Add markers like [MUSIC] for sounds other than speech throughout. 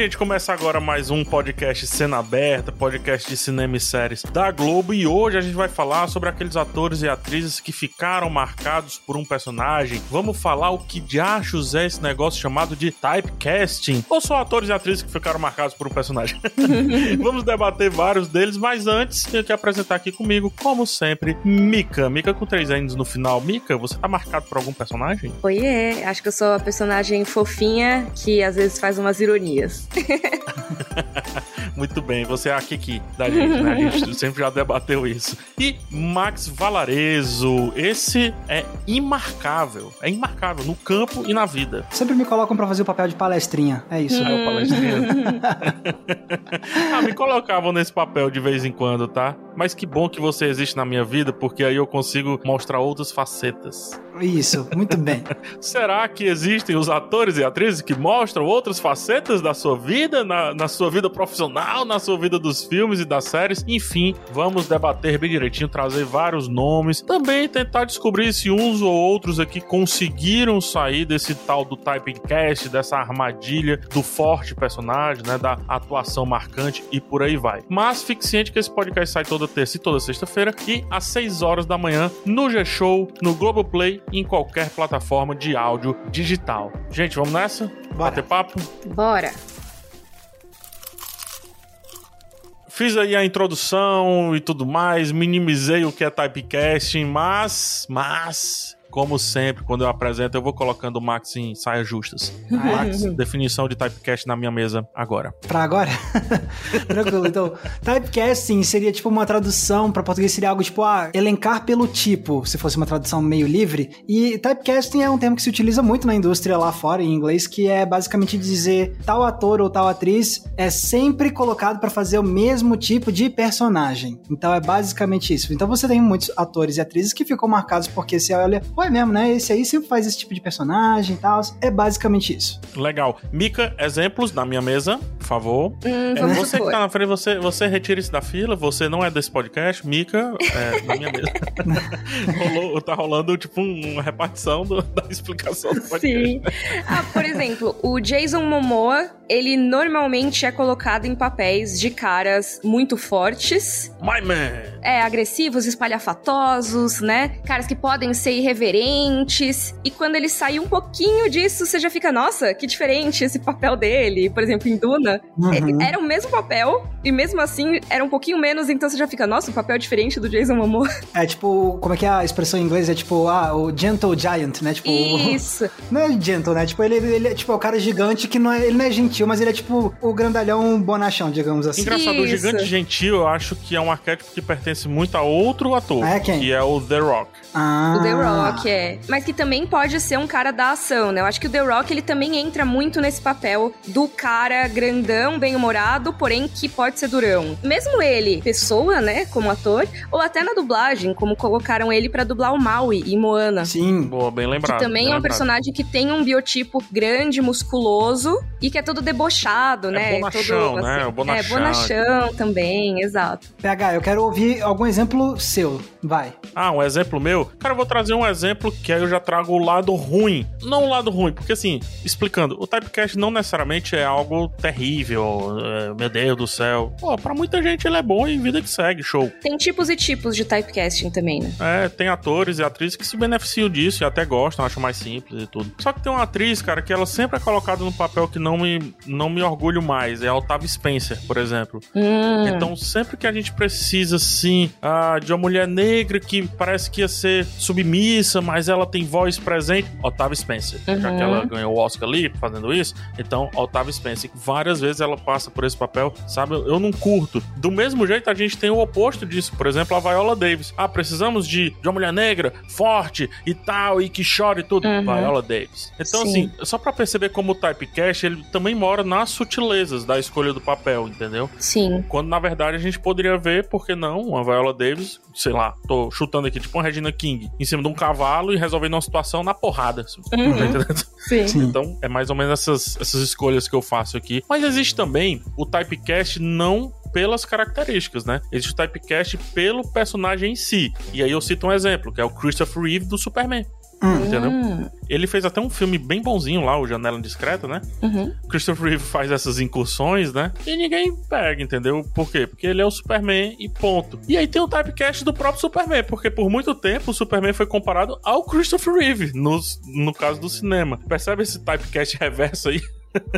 Gente começa agora mais um podcast Cena Aberta, podcast de cinema e séries da Globo. E hoje a gente vai falar sobre aqueles atores e atrizes que ficaram marcados por um personagem. Vamos falar o que de achos é esse negócio chamado de typecasting. Ou só atores e atrizes que ficaram marcados por um personagem. [LAUGHS] Vamos debater vários deles, mas antes tenho que apresentar aqui comigo, como sempre, Mika. Mika com três N's no final. Mika, você tá marcado por algum personagem? Oiê, acho que eu sou a personagem fofinha que às vezes faz umas ironias. [LAUGHS] Muito bem, você é a Kiki da gente, né? A gente [LAUGHS] sempre já debateu isso. E Max Valarezo, esse é imarcável. É imarcável no campo e na vida. Sempre me colocam pra fazer o papel de palestrinha. É isso. É o palestrinha. [LAUGHS] ah, me colocavam nesse papel de vez em quando, tá? Mas que bom que você existe na minha vida, porque aí eu consigo mostrar outras facetas. Isso, muito bem. Será que existem os atores e atrizes que mostram outras facetas da sua vida, na, na sua vida profissional, na sua vida dos filmes e das séries? Enfim, vamos debater bem direitinho, trazer vários nomes, também tentar descobrir se uns ou outros aqui conseguiram sair desse tal do typecast, dessa armadilha do forte personagem, né, da atuação marcante e por aí vai. Mas fique ciente que esse podcast sai toda terça e toda sexta-feira e às 6 horas da manhã no G-Show, no Globoplay em qualquer plataforma de áudio digital. Gente, vamos nessa? Bora. Bater papo? Bora. Fiz aí a introdução e tudo mais, minimizei o que é typecasting, mas, mas, como sempre, quando eu apresento, eu vou colocando o Max em saias justas. Max, definição de typecast na minha mesa agora. Pra agora? [LAUGHS] Tranquilo. Então, typecasting seria tipo uma tradução para português seria algo tipo, ah, elencar pelo tipo, se fosse uma tradução meio livre. E typecasting é um termo que se utiliza muito na indústria lá fora, em inglês, que é basicamente dizer tal ator ou tal atriz é sempre colocado para fazer o mesmo tipo de personagem. Então é basicamente isso. Então você tem muitos atores e atrizes que ficam marcados porque você olha, pô, é mesmo, né? Esse aí sempre faz esse tipo de personagem e tal. É basicamente isso. Legal. Mika, exemplos na minha mesa, por favor. Hum, É, você que tá na frente, você, você retira isso da fila, você não é desse podcast, Mika, é, na minha mesa. [LAUGHS] Rolou- tá rolando tipo um- uma repartição do- da explicação do podcast. Sim. Ah, por exemplo, o Jason Momoa, ele normalmente é colocado em papéis de caras muito fortes, My man! é, agressivos, espalhafatosos, né? Caras que podem ser irreverentes. E quando ele sai um pouquinho disso, você já fica, nossa, que diferente esse papel dele. Por exemplo, em Duna, Uhum. é- era o mesmo papel, e mesmo assim era um pouquinho menos, então você já fica, nossa, o papel é diferente do Jason Momoa. [LAUGHS] É tipo, como é que é a expressão em inglês? É tipo, ah, o Gentle Giant, né? Tipo, Isso. [LAUGHS] Não é gentle, né? Tipo, ele, ele é tipo é o cara gigante que não é, ele não é gentil, mas ele é tipo o grandalhão bonachão, digamos assim. Engraçado, o Isso. gigante gentil, eu acho que é um arquétipo que pertence muito a outro ator, Ah, é quem? que é o The Rock. Ah. O The Rock, é. Mas que também pode ser um cara da ação, né? Eu acho que o The Rock, ele também entra muito nesse papel do cara grandão, bem-humorado, porém que pode ser durão. Mesmo ele, pessoa, né, como ator, ou até na dublagem, como colocaram ele pra dublar o Maui em Moana. Sim. Boa, bem Que lembrado. também bem é um lembrado. personagem que tem um biotipo grande, musculoso e que é todo debochado, É né? bonachão, todo, né? O bonachão. É, bonachão também, exato. PH, eu quero ouvir algum exemplo seu. Vai. Ah, um exemplo meu? Cara, eu vou trazer um exemplo que aí eu já trago o lado ruim. Não o lado ruim, porque assim, explicando, o typecast não necessariamente é algo terrível, é, meu Deus do céu. Pô, pra muita gente ele é bom e vida que segue, show. Tem tipos e tipos de typecasting também, né? É, tem atores e atrizes que se beneficiam disso e até gostam, acham mais simples e tudo. Só que tem uma atriz, cara, que ela sempre é colocada num papel que não me, não me orgulho mais. É a Octavia Spencer, por exemplo. Hum. Então, sempre que a gente precisa, assim, ah, de uma mulher negra que parece que ia ser submissa, mas ela tem voz presente, Otávia Spencer. Já Uhum. que ela ganhou o Oscar ali fazendo isso, então, Otávia Spencer. Várias vezes ela passa por esse papel, sabe? Eu não curto. Do mesmo jeito, a gente tem o oposto disso. Por exemplo, a Viola Davis. Ah, precisamos de, de uma mulher negra, forte e tal, e que chore e tudo. Uhum. Viola Davis. Então, Sim. assim, só pra perceber como o typecast, ele também mora nas sutilezas da escolha do papel, entendeu? Sim. Quando na verdade a gente poderia ver, por que não, uma Viola Davis, sei lá, tô chutando aqui, tipo uma Regina King, em cima de um cavalo e resolvendo uma situação na porrada. Tá Uhum. entendendo? Sim. Sim. Então é mais ou menos essas, essas escolhas que eu faço aqui. Mas existe também o typecast não pelas características, né? Existe o typecast pelo personagem em si. E aí eu cito um exemplo, que é o Christopher Reeve do Superman. Hum. Entendeu? Ele fez até um filme bem bonzinho lá, o Janela Indiscreta, né? Uhum. Christopher Reeve faz essas incursões, né? E ninguém pega, entendeu? Por quê? Porque ele é o Superman e ponto. E aí tem o typecast do próprio Superman, porque por muito tempo o Superman foi comparado ao Christopher Reeve, no, no caso do cinema. Percebe esse typecast reverso aí?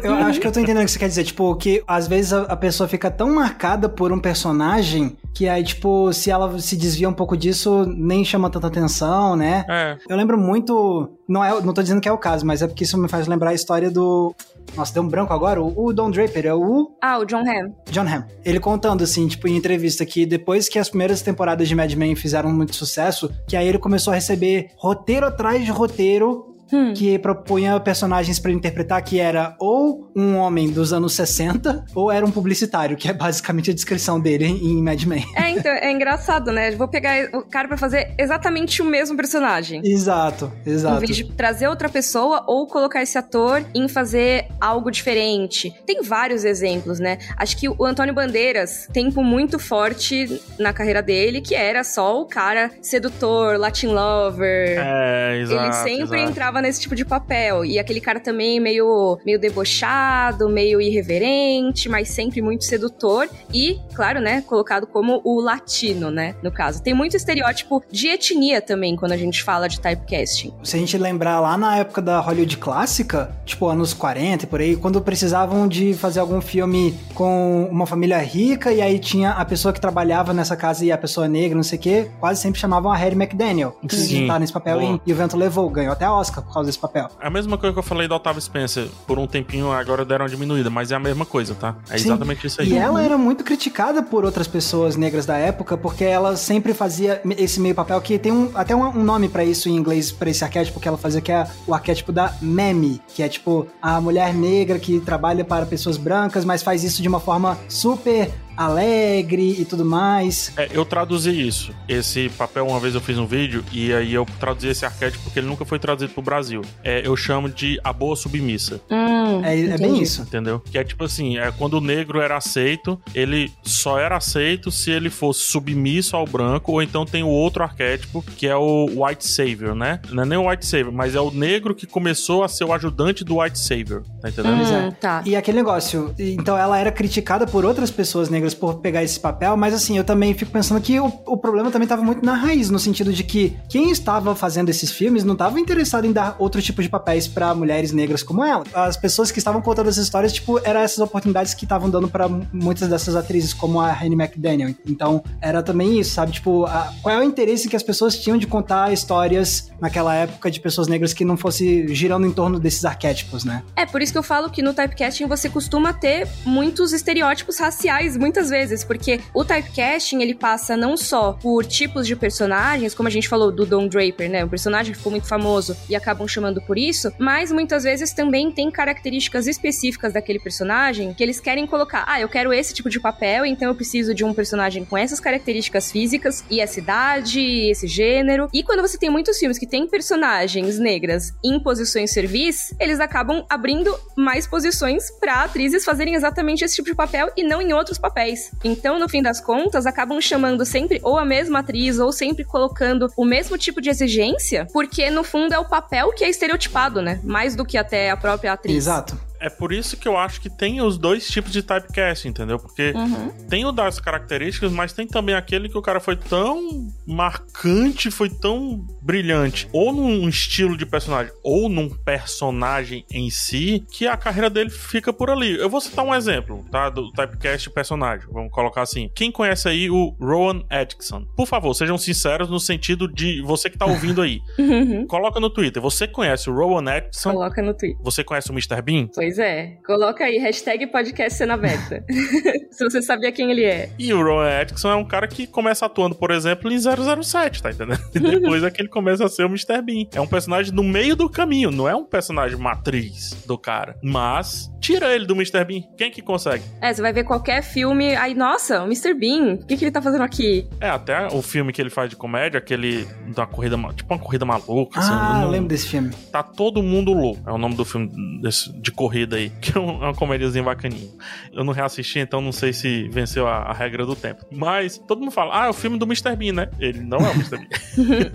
Eu acho que eu tô entendendo o que você quer dizer. Tipo, que às vezes a, a, pessoa fica tão marcada por um personagem que aí, tipo, se ela se desvia um pouco disso, nem chama tanta atenção, né? É. Eu lembro muito. Não, é, não tô dizendo que é o caso, mas é porque isso me faz lembrar a história do. Nossa, deu um branco agora? O, o Don Draper é o. Ah, o John Hamm. John Hamm. Ele contando, assim, tipo, em entrevista, que depois que as primeiras temporadas de Mad Men fizeram muito sucesso, que aí ele começou a receber roteiro atrás de roteiro hum. que propunha personagens para interpretar que era ou um homem dos anos 60 ou era um publicitário, que é basicamente a descrição dele em Mad Men. É, então, é engraçado, né? Vou pegar o cara para fazer exatamente o mesmo personagem. Exato, exato. Em vez de trazer outra pessoa ou colocar esse ator em fazer algo diferente. Tem vários exemplos, né? Acho que o Antônio Bandeiras, tempo muito forte na carreira dele, que era só o cara sedutor, Latin lover. É, exato. Ele sempre exato. entrava nesse tipo de papel. E aquele cara também meio, meio debochado, meio irreverente, mas sempre muito sedutor. E, claro, né, colocado como o latino, né, no caso. Tem muito estereótipo de etnia também quando a gente fala de typecasting. Se a gente lembrar lá na época da Hollywood clássica, tipo anos 40 e por aí, quando precisavam de fazer algum filme com uma família rica e aí tinha a pessoa que trabalhava nessa casa e a pessoa negra, não sei o quê, quase sempre chamavam a Harry McDaniel. Que tá nesse papel e, e o vento levou, ganhou até a Oscar por causa desse papel. É a mesma coisa que eu falei da Octavia Spencer. Por um tempinho agora deram uma diminuída, mas é a mesma coisa, tá? É Sim. exatamente isso aí. E ela era muito criticada por outras pessoas negras da época, porque ela sempre fazia esse meio papel que tem um, até um, um nome para isso em inglês, para esse arquétipo que ela fazia, que é o arquétipo da meme, que é tipo a mulher negra que trabalha para pessoas brancas, mas faz isso de uma forma super alegre e tudo mais. É, eu traduzi isso. Esse papel, uma vez eu fiz um vídeo e aí eu traduzi esse arquétipo porque ele nunca foi traduzido pro Brasil. É, eu chamo de a boa submissa. Hum, é, é bem isso. Entendeu? Que é tipo assim, é quando o negro era aceito, ele só era aceito se ele fosse submisso ao branco, ou então tem o outro arquétipo, que é o White Savior, né? Não é nem o White Savior, mas é o negro que começou a ser o ajudante do White Savior. Tá entendendo? Hum, tá. E aquele negócio, então ela era criticada por outras pessoas negras negras por pegar esse papel, mas assim, eu também fico pensando que o, o problema também estava muito na raiz, no sentido de que quem estava fazendo esses filmes não estava interessado em dar outro tipo de papéis para mulheres negras como ela. As pessoas que estavam contando essas histórias, tipo, eram essas oportunidades que estavam dando para muitas dessas atrizes, como a Annie McDaniel. Então, era também isso, sabe? Tipo, a, qual é o interesse que as pessoas tinham de contar histórias naquela época de pessoas negras que não fosse girando em torno desses arquétipos, né? É, por isso que eu falo que no typecasting você costuma ter muitos estereótipos raciais, muitas vezes, porque o typecasting ele passa não só por tipos de personagens, como a gente falou do Don Draper, né? Um personagem que ficou muito famoso e acabam chamando por isso, mas muitas vezes também tem características específicas daquele personagem que eles querem colocar. Ah, eu quero esse tipo de papel, então eu preciso de um personagem com essas características físicas e essa idade, esse gênero. E quando você tem muitos filmes que tem personagens negras em posições servis, eles acabam abrindo mais posições para atrizes fazerem exatamente esse tipo de papel e não em outros papéis papéis. Então, no fim das contas, acabam chamando sempre ou a mesma atriz ou sempre colocando o mesmo tipo de exigência, porque no fundo é o papel que é estereotipado, né? Mais do que até a própria atriz. Exato é por isso que eu acho que tem os dois tipos de typecast, entendeu? Porque uhum. tem o das características, mas tem também aquele que o cara foi tão marcante, foi tão brilhante, ou num estilo de personagem, ou num personagem em si, que a carreira dele fica por ali. Eu vou citar um exemplo, tá? Do typecast personagem. Vamos colocar assim. Quem conhece aí o Rowan Atkinson? Por favor, sejam sinceros no sentido de você que tá ouvindo aí. [LAUGHS] Uhum. Coloca no Twitter. Você conhece o Rowan Atkinson? Coloca no Twitter. Você conhece o Mr. Bean? Pois Pois é. Coloca aí, hashtag podcast cena aberta. [LAUGHS] Se você sabia quem ele é. E o Rowan Atkinson é um cara que começa atuando, por exemplo, em 007, tá entendendo? E depois é que ele começa a ser o Mr. Bean. É um personagem no meio do caminho, não é um personagem matriz do cara. Mas Tira ele do Mr. Bean. Quem que consegue? É, você vai ver qualquer filme, aí, nossa, o Mr. Bean, o que, que ele tá fazendo aqui? É, até o filme que ele faz de comédia, aquele da corrida, tipo uma corrida maluca. Ah, assim, eu lembro desse filme. Tá todo mundo louco. É o nome do filme desse, de corrida aí, [LAUGHS] que é uma comédiazinha bacaninha. Eu não reassisti, então não sei se venceu a, a, regra do tempo. Mas todo mundo fala, ah, é o filme do Mr. Bean, né? Ele não é o Mr. Bean.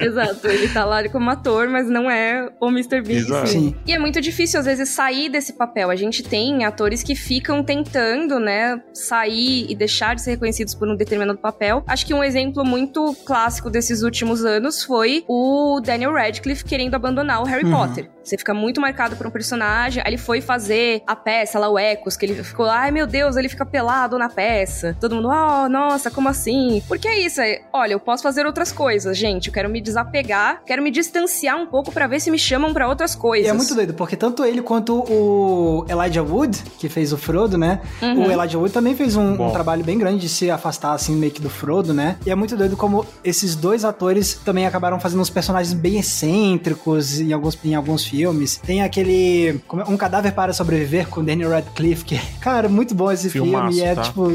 [LAUGHS] Exato, ele tá lá como ator, mas não é o Mr. Bean. Exato. Sim. E é muito difícil, às vezes, sair desse papel. A gente tem atores que ficam tentando, né, sair e deixar de ser reconhecidos por um determinado papel. Acho que um exemplo muito clássico desses últimos anos foi o Daniel Radcliffe querendo abandonar o Harry uhum. Potter. Você fica muito marcado por um personagem. Aí ele foi fazer a peça lá, o Ecos, que ele ficou, ai meu Deus, ele fica pelado na peça. Todo mundo, oh, nossa, como assim? Porque é isso, é, olha, eu posso fazer outras coisas, gente. Eu quero me desapegar, quero me distanciar um pouco para ver se me chamam para outras coisas. E é muito doido, porque tanto ele quanto o Elijah Wood, que fez o Frodo, né? Uhum. O Elijah Wood também fez um, um, trabalho bem grande de se afastar, assim, meio que do Frodo, né? E é muito doido como esses dois atores também acabaram fazendo uns personagens bem excêntricos em alguns, em alguns filmes filmes. Tem aquele. É, um Cadáver para Sobreviver com Daniel Radcliffe, que, [LAUGHS] cara, muito bom esse Filmaço, filme. É tá? tipo.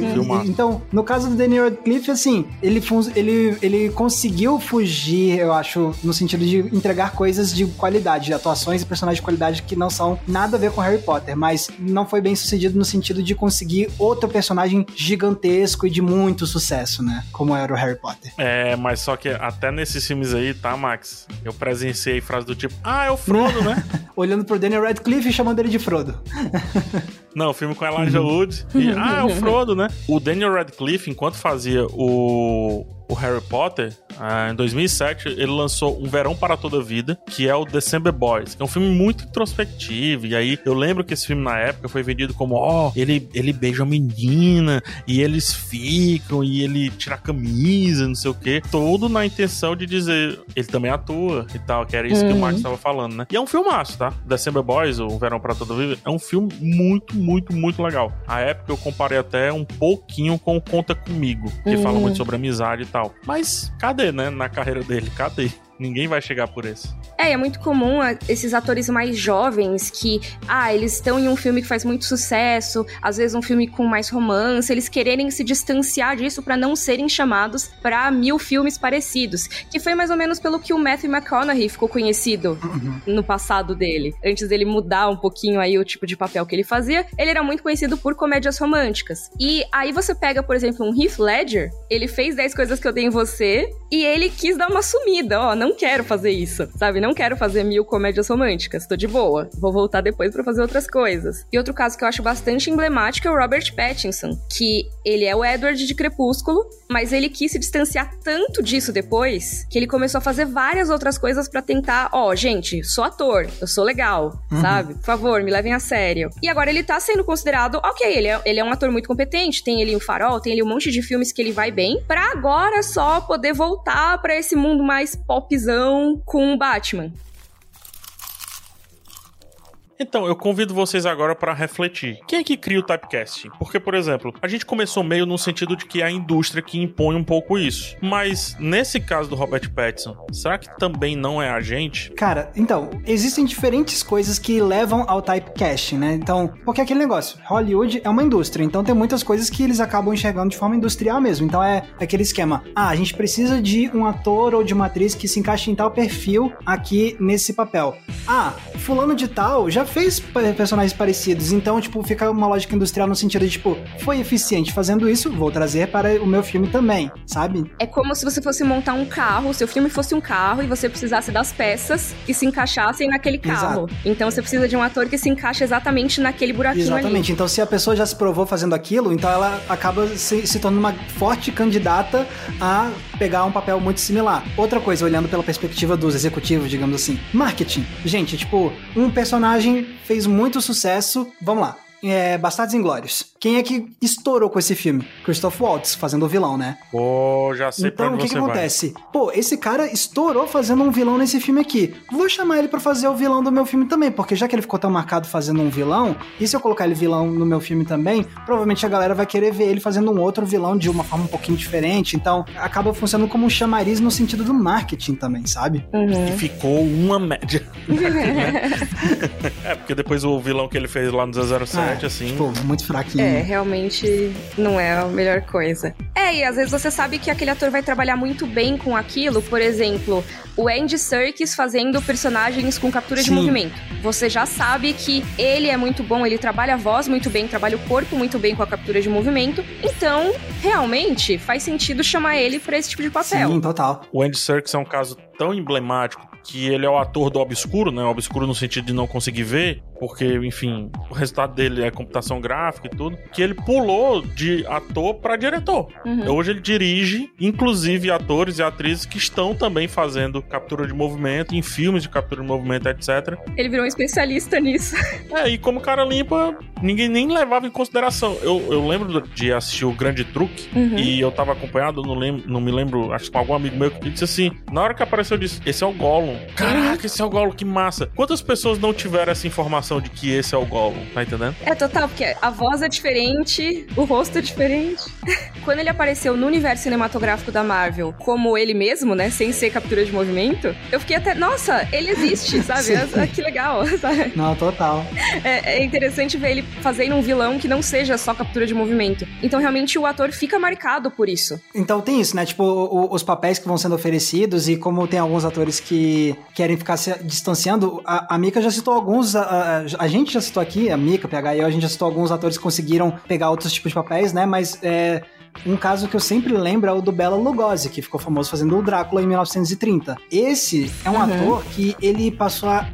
então, no caso do Daniel Radcliffe, assim, ele, ele, ele conseguiu fugir, eu acho, no sentido de entregar coisas de qualidade, de atuações e personagens de qualidade que não são nada a ver com Harry Potter, mas não foi bem sucedido no sentido de conseguir outro personagem gigantesco e de muito sucesso, né? Como era o Harry Potter. É, mas só que até nesses filmes aí, tá, Max? Eu presenciei frases do tipo, ah, é o Frodo, né? [LAUGHS] Olhando pro Daniel Radcliffe e chamando ele de Frodo. [LAUGHS] Não, filme com Elijah Wood. E, ah, é o Frodo, né? O Daniel Radcliffe, enquanto fazia o o Harry Potter, ah, em 2007, ele lançou Um Verão para Toda a Vida, que é o December Boys, que é um filme muito introspectivo. E aí eu lembro que esse filme na época foi vendido como: ó, oh, ele, ele beija a menina, e eles ficam, e ele tira a camisa, não sei o quê. Todo na intenção de dizer, ele também atua e tal, que era isso uhum. que o Marcos estava falando, né? E é um filmaço, tá? December Boys, o Verão para Toda a Vida, é um filme muito, muito, muito legal. A época eu comparei até um pouquinho com o Conta Comigo, que uhum. fala muito sobre amizade e tal tal. Mas cadê, né? Na carreira dele, cadê? Ninguém vai chegar por esse. É, é muito comum esses atores mais jovens que, ah, eles estão em um filme que faz muito sucesso, às vezes um filme com mais romance, eles quererem se distanciar disso para não serem chamados para mil filmes parecidos. Que foi mais ou menos pelo que o Matthew McConaughey ficou conhecido uhum. no passado dele. Antes dele mudar um pouquinho aí o tipo de papel que ele fazia, ele era muito conhecido por comédias românticas. E aí você pega, por exemplo, um Heath Ledger, ele fez 10 coisas que eu dei em você e ele quis dar uma sumida, ó, não quero fazer isso, sabe? Não quero fazer mil comédias românticas, tô de boa. Vou voltar depois para fazer outras coisas. E outro caso que eu acho bastante emblemático é o Robert Pattinson, que ele é o Edward de Crepúsculo, mas ele quis se distanciar tanto disso depois que ele começou a fazer várias outras coisas para tentar, ó, oh, gente, sou ator, eu sou legal, uhum. sabe? Por favor, me levem a sério. E agora ele tá sendo considerado, ok, ele é, ele é um ator muito competente, tem ele o Farol, tem ele um monte de filmes que ele vai bem, pra agora só poder voltar para esse mundo mais com o Batman. Então, eu convido vocês agora para refletir. Quem é que cria o typecasting? Porque, por exemplo, a gente começou meio no sentido de que é a indústria que impõe um pouco isso. Mas, nesse caso do Robert Pattinson, será que também não é a gente? Cara, então, existem diferentes coisas que levam ao typecasting, né? Então, porque aquele negócio, Hollywood é uma indústria, então tem muitas coisas que eles acabam enxergando de forma industrial mesmo. Então é aquele esquema, ah, a gente precisa de um ator ou de uma atriz que se encaixe em tal perfil aqui nesse papel. Ah, fulano de tal já fez personagens parecidos, então, tipo, fica uma lógica industrial no sentido de, tipo, foi eficiente fazendo isso, vou trazer para o meu filme também, sabe? É como se você fosse montar um carro, o seu filme fosse um carro e você precisasse das peças que se encaixassem naquele carro. Exato. Então você precisa de um ator que se encaixe exatamente naquele buraquinho Exatamente. Ali. Então se a pessoa já se provou fazendo aquilo, então ela acaba se, se tornando uma forte candidata a pegar um papel muito similar. Outra coisa, olhando pela perspectiva dos executivos, digamos assim, marketing. Gente, tipo, um personagem fez muito sucesso. Vamos lá é, Bastardos Inglórios. Quem é que estourou com esse filme? Christoph Waltz, fazendo o vilão, né? Pô, já sei Então, pra o que, que você vai. acontece? Pô, esse cara estourou fazendo um vilão nesse filme aqui. Vou chamar ele pra fazer o vilão do meu filme também, porque já que ele ficou tão marcado fazendo um vilão, e se eu colocar ele vilão no meu filme também, provavelmente a galera vai querer ver ele fazendo um outro vilão de uma forma um pouquinho diferente. Então, acaba funcionando como um chamariz no sentido do marketing também, sabe? Uhum. E ficou uma média. [LAUGHS] é, porque depois o vilão que ele fez lá no [LAUGHS] 007, Assim. Tipo, muito fraquinho. É, realmente não é a melhor coisa. É, e às vezes você sabe que aquele ator vai trabalhar muito bem com aquilo. Por exemplo, o Andy Serkis fazendo personagens com captura de Sim. movimento. Você já sabe que ele é muito bom, ele trabalha a voz muito bem, trabalha o corpo muito bem com a captura de movimento. Então, realmente, faz sentido chamar ele pra esse tipo de papel. Sim, total. O Andy Serkis é um caso tão emblemático que ele é o ator do obscuro, né? Obscuro no sentido de não conseguir ver, porque, enfim, o resultado dele é computação gráfica e tudo, que ele pulou de ator pra diretor. Uhum. Hoje ele dirige, inclusive, atores e atrizes que estão também fazendo captura de movimento em filmes de captura de movimento, etc. Ele virou um especialista nisso. É, e como cara limpa, ninguém nem levava em consideração. Eu, eu lembro de assistir o Grande Truque Uhum. e eu tava acompanhado, não, lembro, não me lembro, acho que com algum amigo meu que disse assim: na hora que apareceu, eu disse: esse é o Gollum. Caraca, esse é o Gollum, que massa. Quantas pessoas não tiveram essa informação de que esse é o Gollum? Tá entendendo? É total, porque a voz é diferente, o rosto é diferente. [LAUGHS] Quando ele apareceu no universo cinematográfico da Marvel como ele mesmo, né? Sem ser captura de movimento, eu fiquei até, nossa, ele existe, sabe? [LAUGHS] Sim. Ah, que legal, [LAUGHS] sabe? Não, total. É, é interessante ver ele fazendo um vilão que não seja só captura de movimento. Então, realmente, o ator fica marcado por isso. Então tem isso, né? Tipo, o- os papéis que vão sendo oferecidos e como tem alguns atores que querem ficar se distanciando. A, a Mika já citou alguns, a, a- a gente já citou aqui, a Mika, PH e eu, a gente já citou alguns atores que conseguiram pegar outros tipos de papéis, né? Mas é. Um caso que eu sempre lembro é o do Bela Lugosi, que ficou famoso fazendo o Drácula em 1930. Esse é um Uhum. ator que ele passou a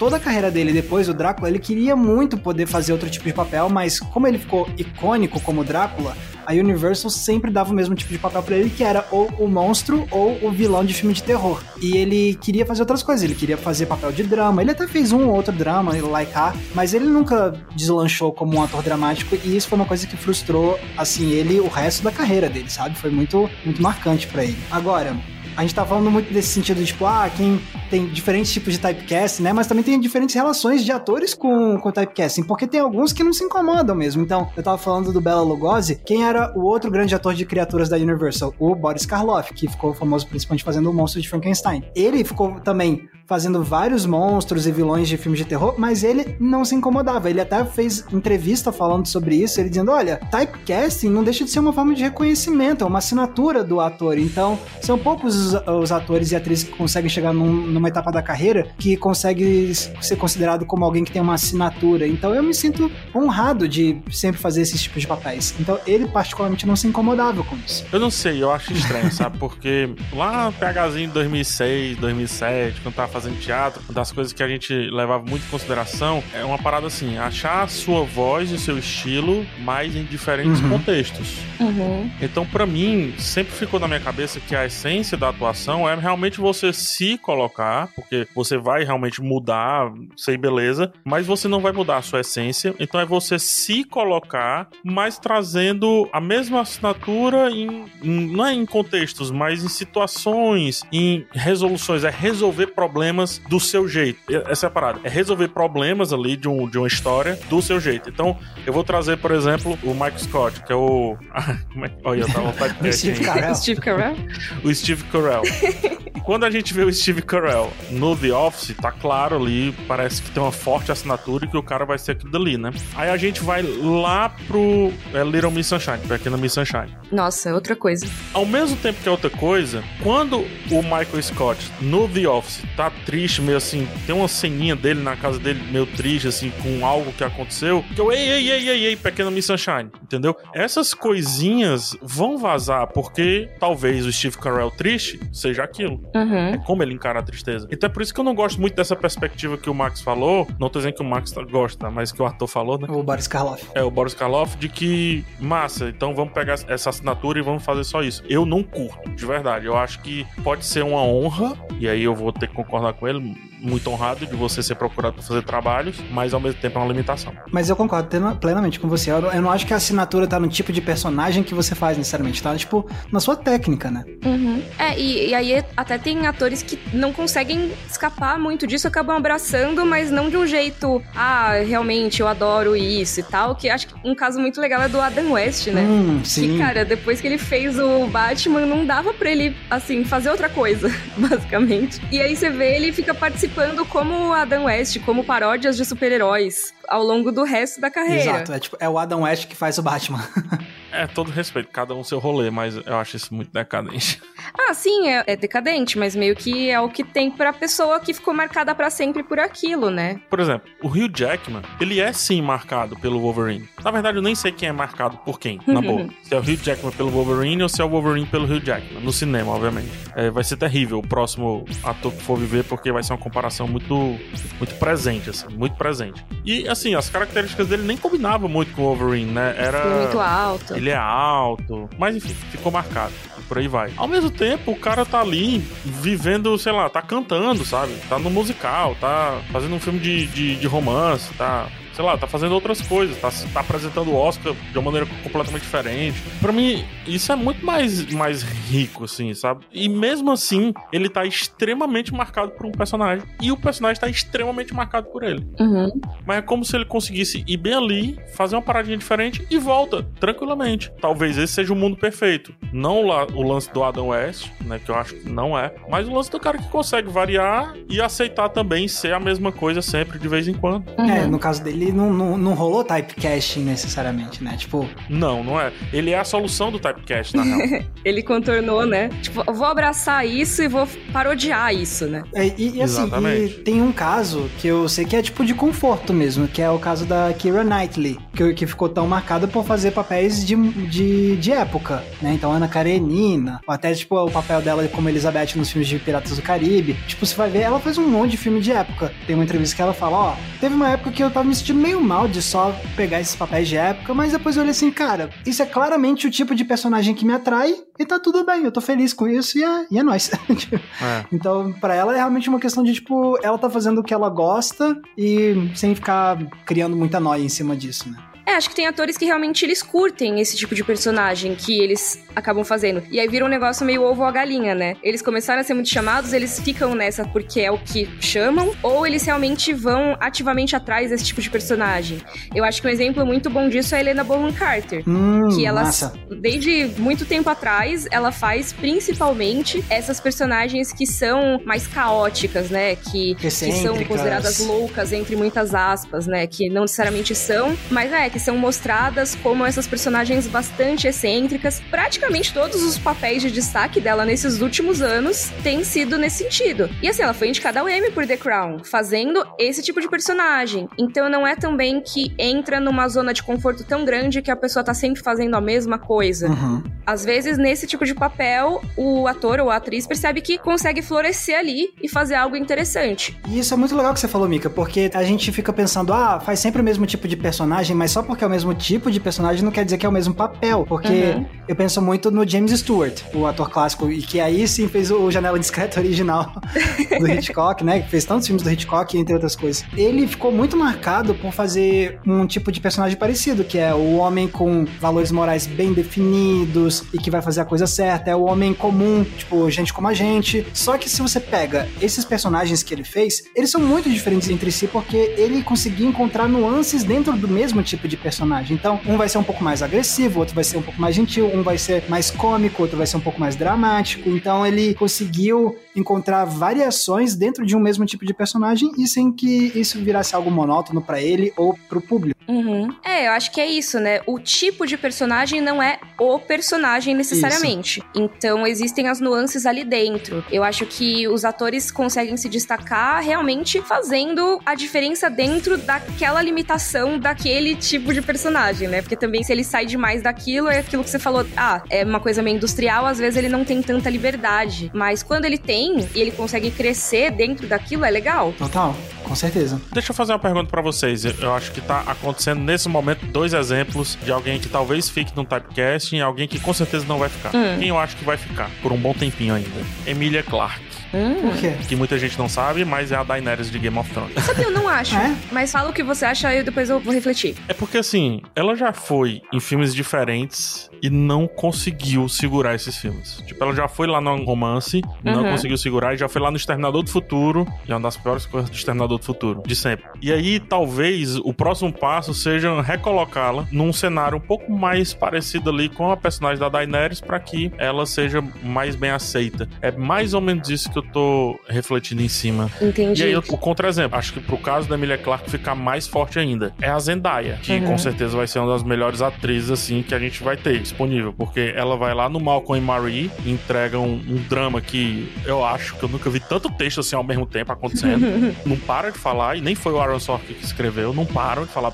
toda a carreira dele depois do Drácula, ele queria muito poder fazer outro tipo de papel, mas como ele ficou icônico como Drácula, a Universal sempre dava o mesmo tipo de papel pra ele, que era ou o monstro ou o vilão de filme de terror. E ele queria fazer outras coisas, ele queria fazer papel de drama, ele até fez um ou outro drama, lá e cá, mas ele nunca deslanchou como um ator dramático e isso foi uma coisa que frustrou, assim, ele o resto da carreira dele, sabe? Foi muito, muito marcante pra ele. Agora, a gente tá falando muito desse sentido de, tipo, ah, quem tem diferentes tipos de typecast, né? Mas também tem diferentes relações de atores com, com typecasting, porque tem alguns que não se incomodam mesmo. Então, eu tava falando do Bela Lugosi, quem era o outro grande ator de criaturas da Universal? O Boris Karloff, que ficou famoso principalmente fazendo o monstro de Frankenstein. Ele ficou também fazendo vários monstros e vilões de filmes de terror, mas ele não se incomodava. Ele até fez entrevista falando sobre isso, ele dizendo: olha, typecasting não deixa de ser uma forma de reconhecimento, é uma assinatura do ator. Então, são poucos os, os atores e atrizes que conseguem chegar num- etapa da carreira que consegue ser considerado como alguém que tem uma assinatura. Então, eu me sinto honrado de sempre fazer esses tipos de papéis. Então, ele particularmente não se incomodava com isso. Eu não sei, eu acho estranho, sabe? Porque lá no PHzinho de 2006, 2007, quando tava fazendo teatro, uma das coisas que a gente levava muito em consideração é uma parada assim, achar a sua voz e o seu estilo mais em diferentes Uhum. contextos. Uhum. Então, pra mim, sempre ficou na minha cabeça que a essência da atuação é realmente você se colocar, porque você vai realmente mudar, sei beleza, mas você não vai mudar a sua essência. Então é você se colocar, mas trazendo a mesma assinatura em, em- não é em contextos, mas em situações, em resoluções, é resolver problemas do seu jeito. Essa é a parada. É resolver problemas ali de, um, de uma história do seu jeito. Então, eu vou trazer, por exemplo, o Michael Scott, que é o. [LAUGHS] Como é que- Olha, eu tava. [LAUGHS] Carell. Steve Carell? o Steve Carell. [LAUGHS] Quando a gente vê o Steve Carell no The Office, tá claro ali, parece que tem uma forte assinatura e que o cara vai ser aquilo dali, né? Aí a gente vai lá pro é, Little Miss Sunshine, Pequena Miss Sunshine. Nossa, outra coisa. Ao mesmo tempo que é outra coisa, quando o Michael Scott no The Office tá triste, meio assim, tem uma ceninha dele na casa dele meio triste, assim, com algo que aconteceu, que eu, ei, ei, ei, ei, ei, Pequena Miss Sunshine, entendeu? Essas coisinhas vão vazar, porque talvez o Steve Carell triste seja aquilo. Uhum. É como ele encara a tristeza. Então é por isso que eu não gosto muito dessa perspectiva que o Max falou. Não tô dizendo que o Max gosta, mas que o ator falou, né? O Boris Karloff. É o Boris Karloff de que massa, então vamos pegar essa assinatura e vamos fazer só isso. Eu não curto, de verdade. Eu acho que pode ser uma honra, e aí eu vou ter que concordar com ele, muito honrado de você ser procurado para fazer trabalhos, mas ao mesmo tempo é uma limitação. Mas eu concordo plenamente com você. Eu, eu não acho que a assinatura tá no tipo de personagem que você faz necessariamente, tá? Tipo, na sua técnica, né? Uhum. É, e, e, aí até tem atores que não conseguem escapar muito disso, acabam abraçando, mas não de um jeito, ah, realmente eu adoro isso e tal. Que acho que um caso muito legal é do Adam West, né? Hum, sim. Que, cara, depois que ele fez o Batman, não dava pra ele, assim, fazer outra coisa, [LAUGHS] basicamente. E aí você vê ele fica participando como Adam West, como paródias de super-heróis ao longo do resto da carreira. Exato, é, tipo, é o Adam West que faz o Batman. [LAUGHS] É, todo respeito, cada um seu rolê, mas eu acho isso muito decadente. [LAUGHS] Ah, sim, é, é decadente, mas meio que é o que tem pra pessoa que ficou marcada para sempre por aquilo, né? Por exemplo, o Hugh Jackman, ele é sim marcado pelo Wolverine. Na verdade, eu nem sei quem é marcado por quem, na boa. [LAUGHS] se é o Hugh Jackman pelo Wolverine ou se é o Wolverine pelo Hugh Jackman, no cinema, obviamente. É, vai ser terrível o próximo ator que for viver, porque vai ser uma comparação muito, muito presente, assim, muito presente. E, assim, as características dele nem combinavam muito com o Wolverine, né? Era... Muito alto. Ele é alto, mas enfim, ficou marcado. Por aí vai. Ao mesmo tempo, o cara tá ali vivendo, sei lá, tá cantando, sabe? Tá no musical, tá fazendo um filme de, de, de romance, tá sei lá, tá fazendo outras coisas, tá, tá apresentando o Oscar de uma maneira completamente diferente. Para mim, isso é muito mais, mais rico, assim, sabe? E mesmo assim, ele tá extremamente marcado por um personagem. E o personagem tá extremamente marcado por ele. Uhum. Mas é como se ele conseguisse ir bem ali, fazer uma paradinha diferente e volta, tranquilamente. Talvez esse seja o mundo perfeito. Não o lance do Adam West, né? Que eu acho que não é. Mas o lance do cara que consegue variar e aceitar também ser a mesma coisa sempre, de vez em quando. Uhum. É, no caso dele, ele não, não, não rolou typecasting necessariamente, né? Tipo. Não, não é. Ele é a solução do typecast, na real. [LAUGHS] ele contornou, né? Tipo, eu vou abraçar isso e vou parodiar isso, né? É, e, e assim, e tem um caso que eu sei que é tipo de conforto mesmo, que é o caso da Kira Knightley, que, que ficou tão marcada por fazer papéis de, de, de época, né? Então, Ana Karenina, ou até tipo o papel dela como Elizabeth nos filmes de Piratas do Caribe. Tipo, você vai ver, ela fez um monte de filme de época. Tem uma entrevista que ela fala: Ó, teve uma época que eu tava me sentindo meio mal de só pegar esses papéis de época, mas depois eu olhei assim, cara, isso é claramente o tipo de personagem que me atrai e tá tudo bem, eu tô feliz com isso e é, e é nóis. [LAUGHS] Tipo, é. Então, para ela é realmente uma questão de, tipo, ela tá fazendo o que ela gosta e sem ficar criando muita noia em cima disso, né? É, acho que tem atores que realmente eles curtem esse tipo de personagem que eles acabam fazendo. E aí vira um negócio meio ovo a galinha, né? Eles começaram a ser muito chamados, eles ficam nessa porque é o que chamam, ou eles realmente vão ativamente atrás desse tipo de personagem. Eu acho que um exemplo muito bom disso é a Helena Bonham Carter. Hum, que ela, massa. desde muito tempo atrás, ela faz principalmente essas personagens que são mais caóticas, né? Que, que são consideradas loucas, entre muitas aspas, né? Que não necessariamente são, mas é, que são mostradas como essas personagens bastante excêntricas. Praticamente todos os papéis de destaque dela nesses últimos anos têm sido nesse sentido. E assim, ela foi indicada ao Emmy por The Crown, fazendo esse tipo de personagem. Então não é também que entra numa zona de conforto tão grande que a pessoa tá sempre fazendo a mesma coisa. Uhum. Às vezes, nesse tipo de papel, o ator ou a atriz percebe que consegue florescer ali e fazer algo interessante. E isso é muito legal que você falou, Mika, porque a gente fica pensando, ah, faz sempre o mesmo tipo de personagem, mas só porque é o mesmo tipo de personagem não quer dizer que é o mesmo papel. Porque uhum. eu penso muito no James Stewart, o ator clássico, e que aí sim fez o Janela Discreta original [LAUGHS] do Hitchcock, né? Que fez tantos filmes do Hitchcock, entre outras coisas. Ele ficou muito marcado por fazer um tipo de personagem parecido, que é o homem com valores morais bem definidos e que vai fazer a coisa certa. É o homem comum, tipo, gente como a gente. Só que se você pega esses personagens que ele fez, eles são muito diferentes entre si porque ele conseguiu encontrar nuances dentro do mesmo tipo de personagem. Então, um vai ser um pouco mais agressivo, outro vai ser um pouco mais gentil, um vai ser mais cômico, outro vai ser um pouco mais dramático. Então, ele conseguiu encontrar variações dentro de um mesmo tipo de personagem e sem que isso virasse algo monótono para ele ou pro público. Uhum. É, eu acho que é isso, né? O tipo de personagem não é o personagem necessariamente. Isso. Então existem as nuances ali dentro. Eu acho que os atores conseguem se destacar realmente fazendo a diferença dentro daquela limitação daquele tipo de personagem, né? Porque também se ele sai demais daquilo, é aquilo que você falou, ah, é uma coisa meio industrial, às vezes ele não tem tanta liberdade. Mas quando ele tem e ele consegue crescer dentro daquilo, é legal. Total com certeza. Deixa eu fazer uma pergunta para vocês. Eu acho que tá acontecendo nesse momento dois exemplos de alguém que talvez fique no typecasting e alguém que com certeza não vai ficar. Hum. Quem eu acho que vai ficar por um bom tempinho ainda? Emilia Clarke. Hum. Por quê? Que muita gente não sabe, mas é a Daenerys de Game of Thrones. Sabe, eu não acho. É? Mas fala o que você acha e depois eu vou refletir. É porque, assim, ela já foi em filmes diferentes e não conseguiu segurar esses filmes. Tipo, ela já foi lá no romance, uhum. não conseguiu segurar, e já foi lá no Exterminador do Futuro, e é uma das piores coisas do Exterminador do Futuro, de sempre. E aí, talvez, o próximo passo seja recolocá-la num cenário um pouco mais parecido ali com a personagem da Daenerys, para que ela seja mais bem aceita. É mais ou menos isso que eu tô refletindo em cima. Entendi. E aí, o contra-exemplo, acho que pro caso da Emilia Clarke ficar mais forte ainda, é a Zendaya, que uhum. com certeza vai ser uma das melhores atrizes, assim, que a gente vai ter disponível, porque ela vai lá no Malcolm e Marie e entrega um, um, drama que eu acho que eu nunca vi tanto texto assim ao mesmo tempo acontecendo. [LAUGHS] não para de falar, e nem foi o Aaron Sorkin que escreveu, não param de falar.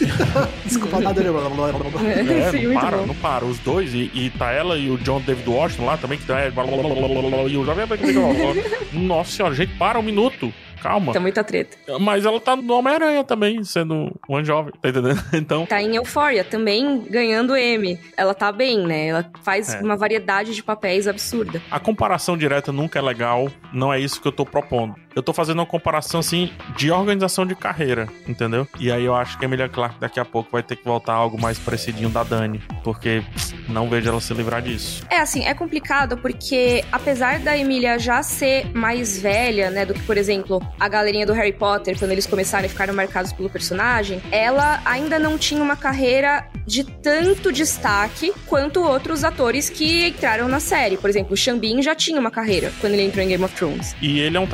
[LAUGHS] Desculpa, nada. é, Sim, não para, bom. não para. Os dois, e, e tá ela e o John David Washington lá também, que tá. E o jovem. [LAUGHS] Nossa senhora, gente, para um minuto calma. Tá muita treta. Mas ela tá no Homem-Aranha também, sendo uma jovem, tá entendendo? [LAUGHS] Então. Tá em Euphoria também ganhando M. Ela tá bem, né? Ela faz é. uma variedade de papéis absurda. A comparação direta nunca é legal, não é isso que eu tô propondo. Eu tô fazendo uma comparação, assim, de organização de carreira, entendeu? E aí eu acho que a Emilia Clarke daqui a pouco vai ter que voltar a algo mais parecidinho da Dani, porque não vejo ela se livrar disso. É, assim, é complicado porque apesar da Emilia já ser mais velha, né, do que, por exemplo, a galerinha do Harry Potter, quando eles começaram a ficar marcados pelo personagem, ela ainda não tinha uma carreira de tanto destaque quanto outros atores que entraram na série. Por exemplo, o Xambin já tinha uma carreira quando ele entrou em Game of Thrones. E ele é um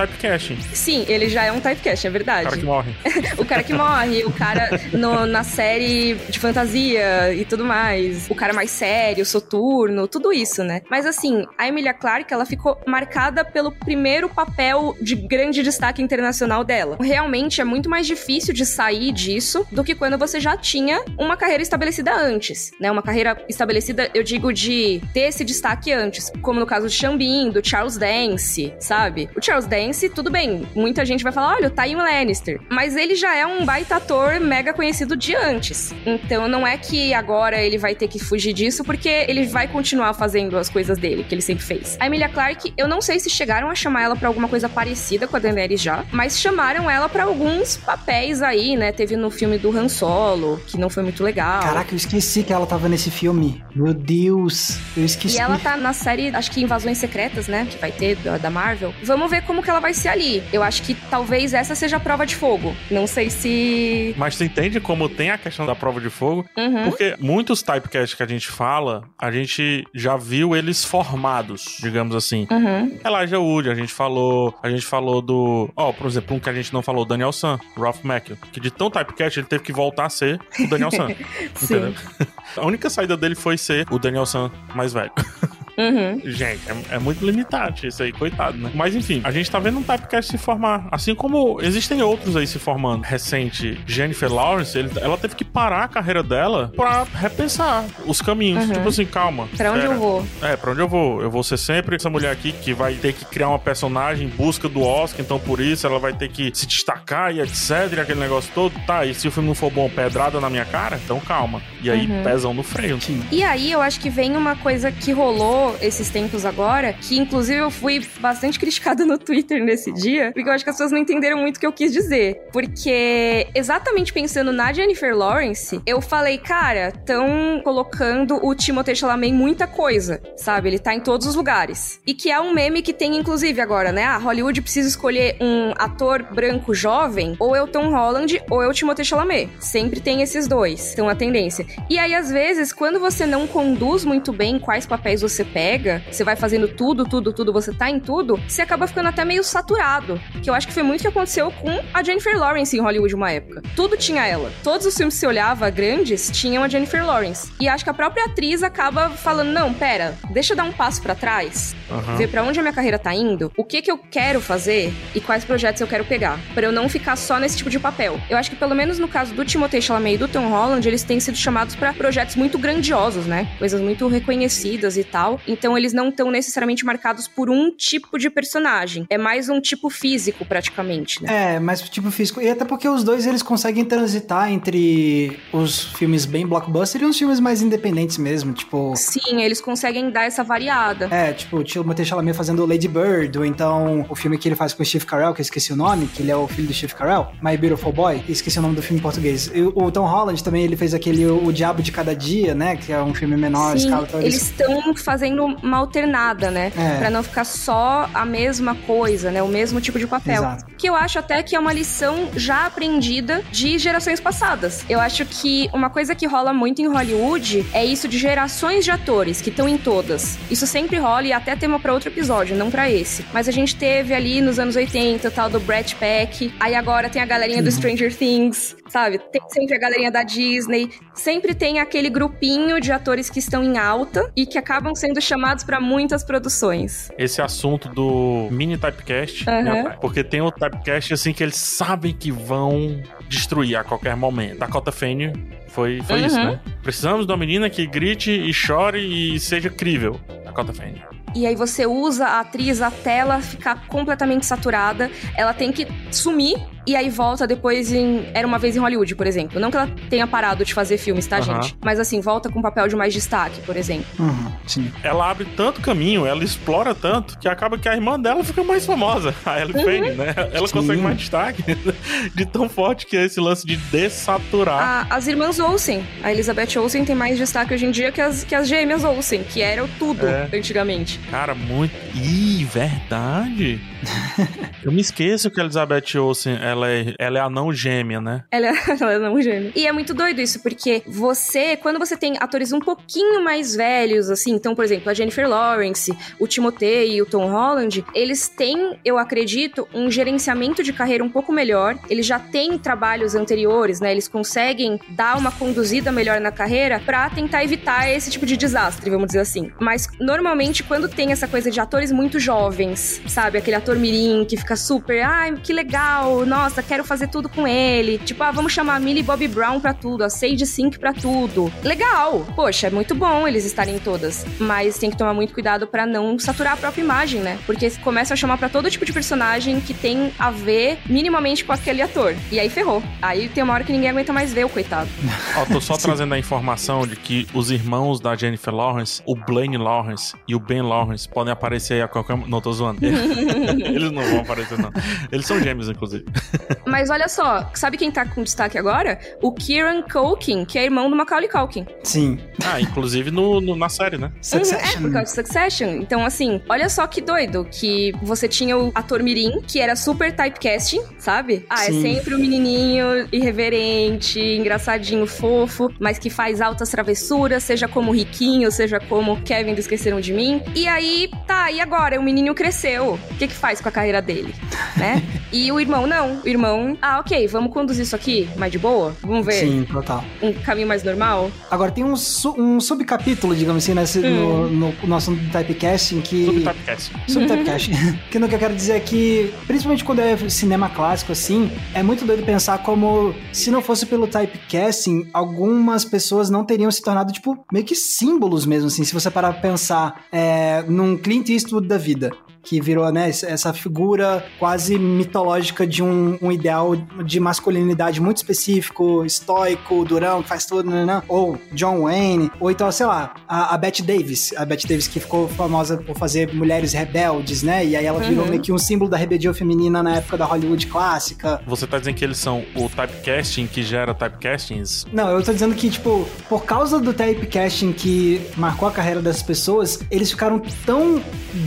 typecasting. Sim, ele já é um typecasting, é verdade. O cara que morre. [LAUGHS] o cara que morre, o cara no, na série de fantasia e tudo mais. O cara mais sério, soturno, tudo isso, né? Mas assim, a Emilia Clarke, ela ficou marcada pelo primeiro papel de grande destaque internacional dela. Realmente é muito mais difícil de sair disso do que quando você já tinha uma carreira estabelecida antes, né? Uma carreira estabelecida, eu digo, de ter esse destaque antes, como no caso do Xambin, do Charles Dance, sabe? O Charles Dance, tudo bem, muita gente vai falar, olha, o Tywin Lannister, mas ele já é um baita ator mega conhecido de antes. Então não é que agora ele vai ter que fugir disso, porque ele vai continuar fazendo as coisas dele, que ele sempre fez. A Emilia Clarke, eu não sei se chegaram a chamar ela para alguma coisa parecida com a Daenerys já, mas chamaram ela para alguns papéis aí, né? Teve no filme do Han Solo, que não foi muito legal. Caraca, eu esqueci que ela tava nesse filme. Meu Deus, eu esqueci. E ela tá na série, acho que Invasões Secretas, né? Que vai ter da, Marvel. Vamos ver como que ela vai ser ali. Eu acho que talvez essa seja a prova de fogo. Não sei se. Mas você entende como tem a questão da prova de fogo? Uhum. Porque muitos typecasts que a gente fala, a gente já viu eles formados, digamos assim. Uhum. Elijah Wood, a gente falou. A gente falou do. Ó, por exemplo, um que a gente não falou, Daniel San, Ralph Macchio, que de tão typecast ele teve que voltar a ser o Daniel San. [LAUGHS] entendeu? [LAUGHS] A única saída dele foi ser o Daniel San mais velho. [LAUGHS] Uhum. Gente, é, é, muito limitado isso aí, coitado, né? Mas enfim, a gente tá vendo um typecast se formar. Assim como existem outros aí se formando. Recente, Jennifer Lawrence, ele, ela teve que parar a carreira dela pra repensar os caminhos. Uhum. Tipo assim, calma. Pra onde eu vou? É, pra onde eu vou? Eu vou ser sempre essa mulher aqui que vai ter que criar uma personagem em busca do Oscar, então por isso ela vai ter que se destacar e etc, aquele negócio todo. Tá, e se o filme não for bom, pedrada na minha cara? Então calma. E aí, uhum. pesão no freio. Sim. E aí, eu acho que vem uma coisa que rolou esses tempos agora, que inclusive eu fui bastante criticada no Twitter nesse dia, porque eu acho que as pessoas não entenderam muito o que eu quis dizer. Porque, exatamente pensando na Jennifer Lawrence, eu falei, cara, estão colocando o Timothée Chalamet muita coisa, sabe? Ele tá em todos os lugares. E que é um meme que tem, inclusive, agora, né? Ah, Hollywood precisa escolher um ator branco jovem, ou é o Tom Holland, ou é o Timothée Chalamet. Sempre tem esses dois. Então, a tendência. E aí, às vezes, quando você não conduz muito bem quais papéis você pega, você vai fazendo tudo, tudo, tudo, você tá em tudo, você acaba ficando até meio saturado. Que eu acho que foi muito o que aconteceu com a Jennifer Lawrence em Hollywood uma época. Tudo tinha ela. Todos os filmes que você olhava, grandes, tinham a Jennifer Lawrence. E acho que a própria atriz acaba falando: não, pera, deixa eu dar um passo para trás, uhum. ver para onde a minha carreira tá indo, o que que eu quero fazer e quais projetos eu quero pegar. para eu não ficar só nesse tipo de papel. Eu acho que pelo menos no caso do Timothée Chalamet e do Tom Holland, eles têm sido chamados para projetos muito grandiosos, né? Coisas muito reconhecidas e tal. Então eles não estão necessariamente marcados por um tipo de personagem. É mais um tipo físico, praticamente, né? É, mais tipo físico. E até porque os dois eles conseguem transitar entre os filmes bem blockbuster e os filmes mais independentes mesmo, tipo... Sim, eles conseguem dar essa variada. É, tipo, o Timothée Chalamet fazendo Lady Bird, ou então o filme que ele faz com o Steve Carell, que eu esqueci o nome, que ele é o filho do Steve Carell, My Beautiful Boy, esqueci o nome do filme em português. E o Tom Holland também, ele fez aquele O Diabo de Cada Dia, né, que é um filme menor, Sim, escala. eles estão fazendo uma alternada, né, é. pra não ficar só a mesma coisa, né, o mesmo tipo de papel. Exato. Que eu acho até que é uma lição já aprendida de gerações passadas. Eu acho que uma coisa que rola muito em Hollywood é isso de gerações de atores que estão em todas. Isso sempre rola e até tema para outro episódio, não para esse. Mas a gente teve ali nos anos 80 tal do Brett Peck, aí agora tem a galerinha uhum. do Stranger Things, sabe? Tem sempre a galerinha da Disney, sempre tem aquele grupinho de atores que estão em alta e que acabam sendo chamados para muitas produções. Esse assunto do mini typecast, uhum. né, porque tem o typecast assim que eles sabem que vão destruir a qualquer momento. Dakota Fanning foi, foi uhum. isso, né? Precisamos de uma menina que grite e chore e seja crível. Dakota Fanning e aí você usa a atriz até ela ficar completamente saturada. Ela tem que sumir e aí volta depois em Era Uma Vez em Hollywood, por exemplo. Não que ela tenha parado de fazer filmes, tá, uhum. gente? Mas assim, volta com um papel de mais destaque, por exemplo. Uhum, sim. Ela abre tanto caminho, ela explora tanto, que acaba que a irmã dela fica mais famosa, [LAUGHS] a Ellie uhum. Fanning, né? Ela sim. consegue mais destaque [LAUGHS] de tão forte que é esse lance de dessaturar. A, as irmãs Olsen. A Elizabeth Olsen tem mais destaque hoje em dia que as, que as gêmeas Olsen, que eram tudo é. antigamente. Cara, muito. Ih, verdade. [LAUGHS] Eu me esqueço que a Elizabeth Olsen ela é, ela é a não gêmea, né? Ela é, [LAUGHS] ela é não gêmea. E é muito doido isso, porque você, quando você tem atores um pouquinho mais velhos, assim, então, por exemplo, a Jennifer Lawrence, o Timothée e o Tom Holland, eles têm, eu acredito, um gerenciamento de carreira um pouco melhor. Eles já têm trabalhos anteriores, né? Eles conseguem dar uma conduzida melhor na carreira para tentar evitar esse tipo de desastre, vamos dizer assim. Mas normalmente, quando tem essa coisa de atores muito jovens, sabe? Aquele ator mirim que fica super, ai, que legal, nossa quero fazer tudo com ele. Tipo, ah, vamos chamar a Millie Bobby Brown pra tudo, a Sage Sync pra tudo. Legal! Poxa, é muito bom eles estarem todas. Mas tem que tomar muito cuidado para não saturar a própria imagem, né? Porque começa a chamar para todo tipo de personagem que tem a ver minimamente com aquele ator. E aí ferrou. Aí tem uma hora que ninguém aguenta mais ver o coitado. [LAUGHS] Ó, tô só trazendo a informação de que os irmãos da Jennifer Lawrence, o Blaine Lawrence e o Ben Lawrence, podem aparecer aí a qualquer. Não tô zoando. [LAUGHS] [LAUGHS] Eles não vão aparecer, não. Eles são gêmeos, inclusive. [LAUGHS] Mas olha só, sabe quem tá com destaque agora? O Kieran Culkin, que é irmão do Macaulay Culkin. Sim. Ah, inclusive no, no na série, né? Succession. Uhum, é, por causa de Succession. Então, assim, olha só que doido que você tinha o ator Mirim, que era super typecasting, sabe? Ah, é Sim. é sempre o um menininho irreverente, engraçadinho, fofo, mas que faz altas travessuras, seja como Riquinho, seja como Kevin do Esqueceram de Mim. E aí, tá, e agora? O menininho cresceu. O que que faz com a carreira dele, né? e o irmão não o irmão, ah, ok, vamos conduzir isso aqui mais de boa? Vamos ver. Sim, total. Um caminho mais normal? Agora, tem um, su um subcapítulo, digamos assim, nesse, hum. no, no, nosso typecasting que... Subtypecasting. Subtypecasting. [LAUGHS] [LAUGHS] que no que eu quero dizer é que, principalmente quando é cinema clássico, assim, é muito doido pensar como, se não fosse pelo typecasting, algumas pessoas não teriam se tornado, tipo, meio que símbolos mesmo, assim, se você parar pra pensar é, num Clint Eastwood da vida que virou, né, essa figura quase mitológica de um, um ideal de masculinidade muito específico, estoico, durão, que faz tudo, né, né, ou John Wayne, ou então, sei lá, a, a Bette Davis, a Bette Davis que ficou famosa por fazer mulheres rebeldes, né, e aí ela virou uhum. meio que um símbolo da rebeldia feminina na época da Hollywood clássica. Você tá dizendo que eles são o typecasting que gera typecastings? Não, eu tô dizendo que, tipo, por causa do typecasting que marcou a carreira dessas pessoas, eles ficaram tão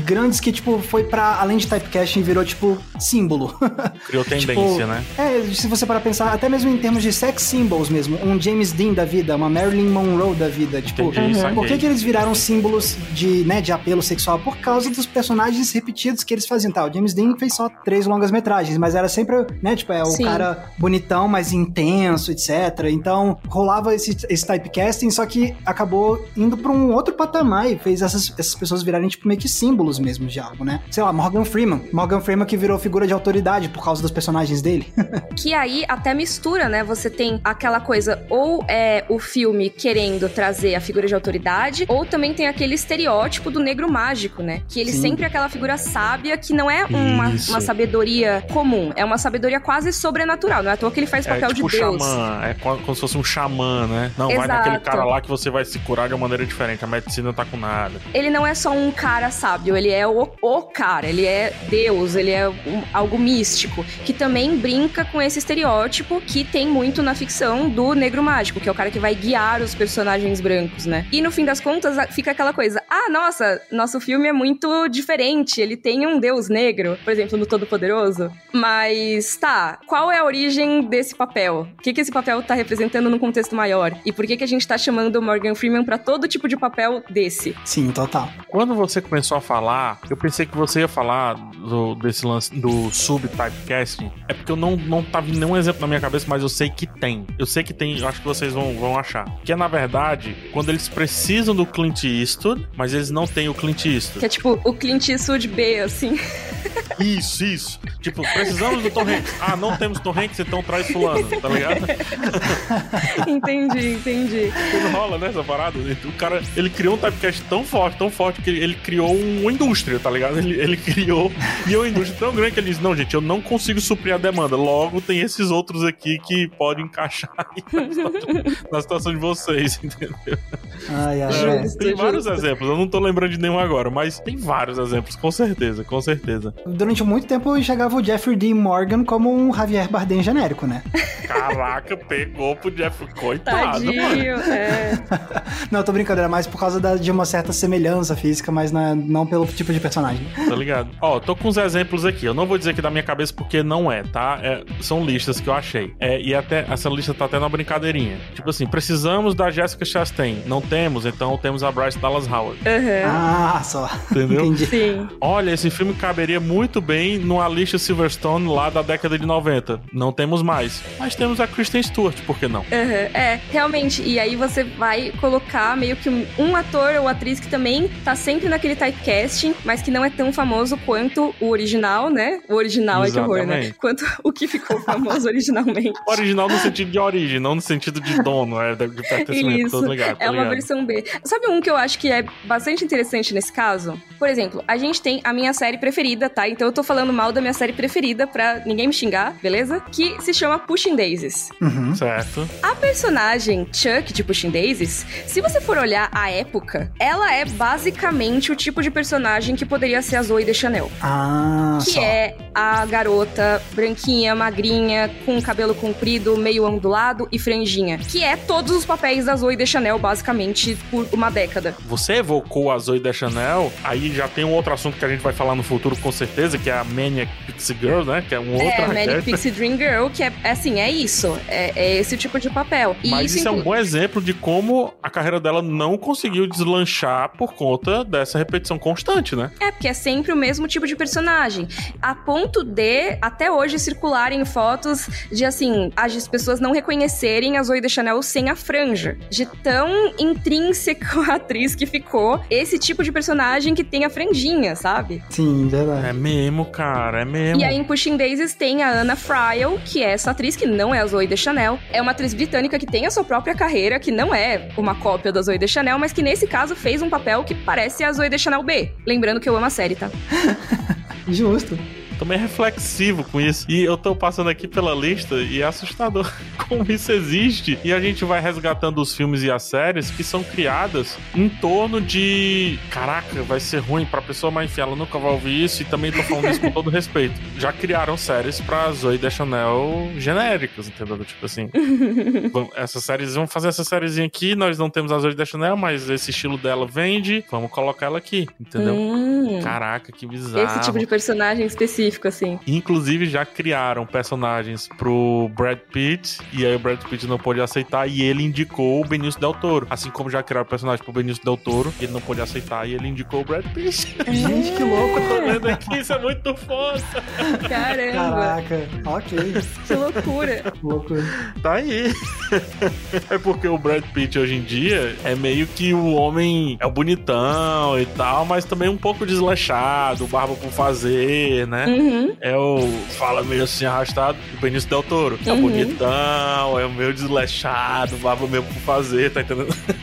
grandes que, tipo, foi para além de typecasting, virou tipo símbolo. [LAUGHS] Criou tendência, tipo, né? É, se você para pensar, até mesmo em termos de sex symbols mesmo, um James Dean da vida, uma Marilyn Monroe da vida, tipo, Entendi, uhum. por que, que eles viraram símbolos de, né, de apelo sexual? Por causa dos personagens repetidos que eles faziam, tá? O James Dean fez só três longas metragens, mas era sempre, né, tipo, é o Sim. cara bonitão, mais intenso, etc. Então, rolava esse, esse typecasting, só que acabou indo para um outro patamar e fez essas, essas pessoas virarem, tipo, meio que símbolos mesmo de algo, né? Né? Sei lá, Morgan Freeman. Morgan Freeman que virou figura de autoridade por causa dos personagens dele. [LAUGHS] que aí até mistura, né? Você tem aquela coisa, ou é o filme querendo trazer a figura de autoridade, ou também tem aquele estereótipo do negro mágico, né? Que ele Sim. sempre é aquela figura sábia que não é uma, uma sabedoria comum, é uma sabedoria quase sobrenatural. Não é à toa que ele faz é papel tipo de Deus. Xamã, é como se fosse um xamã, né? Não, Exato. vai naquele cara lá que você vai se curar de uma maneira diferente. A medicina não tá com nada. Ele não é só um cara sábio, ele é o, o cara, ele é Deus, ele é um, algo místico, que também brinca com esse estereótipo que tem muito na ficção do negro mágico, que é o cara que vai guiar os personagens brancos, né? E no fim das contas fica aquela coisa: ah, nossa, nosso filme é muito diferente, ele tem um deus negro, por exemplo, no Todo-Poderoso. Mas tá, qual é a origem desse papel? O que, que esse papel tá representando num contexto maior? E por que, que a gente tá chamando o Morgan Freeman para todo tipo de papel desse? Sim, total. Quando você começou a falar, eu pensei que você ia falar do, desse lance do sub-typecasting. É porque eu não, não vindo nenhum exemplo na minha cabeça, mas eu sei que tem. Eu sei que tem, eu acho que vocês vão, vão achar. Que é, na verdade, quando eles precisam do Clint Eastwood, mas eles não têm o Clint Eastwood. Que é tipo o Clint Eastwood B, assim. Isso, isso. Tipo, precisamos do Tom Hanks. Ah, não temos Tom Hanks, então traz fulano, tá ligado? [LAUGHS] entendi, entendi. Tudo rola, né, essa parada? O cara, ele criou um typecast tão forte, tão forte, que ele criou uma indústria, tá ligado? Ele, ele criou, e é uma indústria tão grande que ele disse, não, gente, eu não consigo suprir a demanda. Logo, tem esses outros aqui que podem encaixar [LAUGHS] na situação, na situação de vocês, [LAUGHS] entendeu? Ai, ai, é, tem justo. vários exemplos, eu não tô lembrando de nenhum agora, mas tem vários exemplos, com certeza, com certeza. Durante muito tempo chegava o Jeffrey D. Morgan como um Javier Bardem genérico, né? Caraca, pegou pro Jeff, coitado, Tadinho, mano. É. [LAUGHS] não, tô brincando, era mais por causa da, de uma certa semelhança física, mas não, é, não pelo tipo de personagem. Tá ligado? Ó, tô com uns exemplos aqui, eu não vou dizer aqui da minha cabeça porque não é, tá? É, são listas que eu achei. É, e até, essa lista tá até na brincadeirinha. Tipo assim, precisamos da Jessica Chastain. Não temos, então temos a Bryce Dallas Howard. Uhum. Ah, só. Entendeu? Entendi. Sim. Olha, esse filme caberia muito bem numa lista Silverstone lá da década de 90. Não temos mais. Mas temos a Kristen Stewart, por que não? Uhum. É, realmente. E aí você vai colocar meio que um, um, ator ou atriz que também tá sempre naquele typecasting, mas que não é tão famoso quanto o original, né? O original Exatamente. é de horror, né? Quanto o que ficou famoso originalmente. O [LAUGHS] original no sentido de origem, não no sentido de dono, é de pertencimento, Isso. ligado, é uma versão B. Sabe um que eu acho que é bastante interessante nesse caso? Por exemplo, a gente tem a minha série preferida, tá? Então eu tô falando mal da minha série preferida pra ninguém me xingar, beleza? Que se chama Pushing Daisies. Uhum. Certo. A personagem Chuck de Pushing Daisies, se você for olhar a época, ela é basicamente o tipo de personagem que poderia ser a Zoe de Chanel. Ah, Que só. é a garota branquinha, magrinha, com cabelo comprido, meio ondulado e franjinha. Que é todos os papéis da Zoe de Chanel, basicamente, por uma década. Você evocou a Zoe de Chanel, aí já tem um outro assunto que a gente vai falar no futuro com certeza, que é a Maniac Pixie Girl, né? Que é um outro É, Manic Pixie Dream Girl, que é, é assim, é isso. É, é esse tipo de papel. E Mas isso, isso é um bom exemplo de como a carreira dela não conseguiu deslanchar por conta dessa repetição constante, né? É, porque é sempre o mesmo tipo de personagem. A ponto de, até hoje, circularem fotos de, assim, as pessoas não reconhecerem a Zoe de Chanel sem a franja. De tão intrínseco a atriz que ficou esse tipo de personagem que tem a franjinha, sabe? Sim, verdade. É mesmo, cara, é mesmo. E aí em Pushing Daisies tem a Anna Friel, que é essa atriz que não é a Zoe de Chanel. É uma atriz britânica que tem a sua própria carreira, que não é uma cópia da Zoe de Chanel, mas que nesse caso fez um papel que parece a Zoe de Chanel B. Lembrando que eu amo a série, tá? [LAUGHS] Justo tô meio reflexivo com isso. E eu tô passando aqui pela lista e é assustador [LAUGHS] como isso existe. E a gente vai resgatando os filmes e as séries que são criadas em torno de. Caraca, vai ser ruim pra pessoa mais enfim, ela nunca vai ouvir isso. E também tô falando isso com todo respeito. Já criaram séries pra Zoe Deschanel genéricas, entendeu? Tipo assim. essas séries, vamos fazer essa sériezinha aqui. Nós não temos a Zoe Deschanel, mas esse estilo dela vende. Vamos colocar ela aqui, entendeu? Hum. Caraca, que bizarro. Esse tipo de personagem específico específico, assim. Inclusive, já criaram personagens pro Brad Pitt, e aí o Brad Pitt não pôde aceitar, e ele indicou o Benício Del Toro. Assim como já criaram personagem pro Benício Del Toro, ele não pôde aceitar, e ele indicou o Brad Pitt. [LAUGHS] Gente, que louco. Tô vendo aqui, isso é muito foda. Caramba, Caraca, ok. que loucura. Loucura. Tá aí. [LAUGHS] É porque o Brad Pitt hoje em dia é meio que o homem é o bonitão e tal, mas também um pouco desleixado, barba por fazer, né? Uhum. É o. Fala meio assim arrastado, o Benício Del Toro. É Uhum. bonitão, é o meio desleixado, barba mesmo por fazer, tá entendendo? Uhum.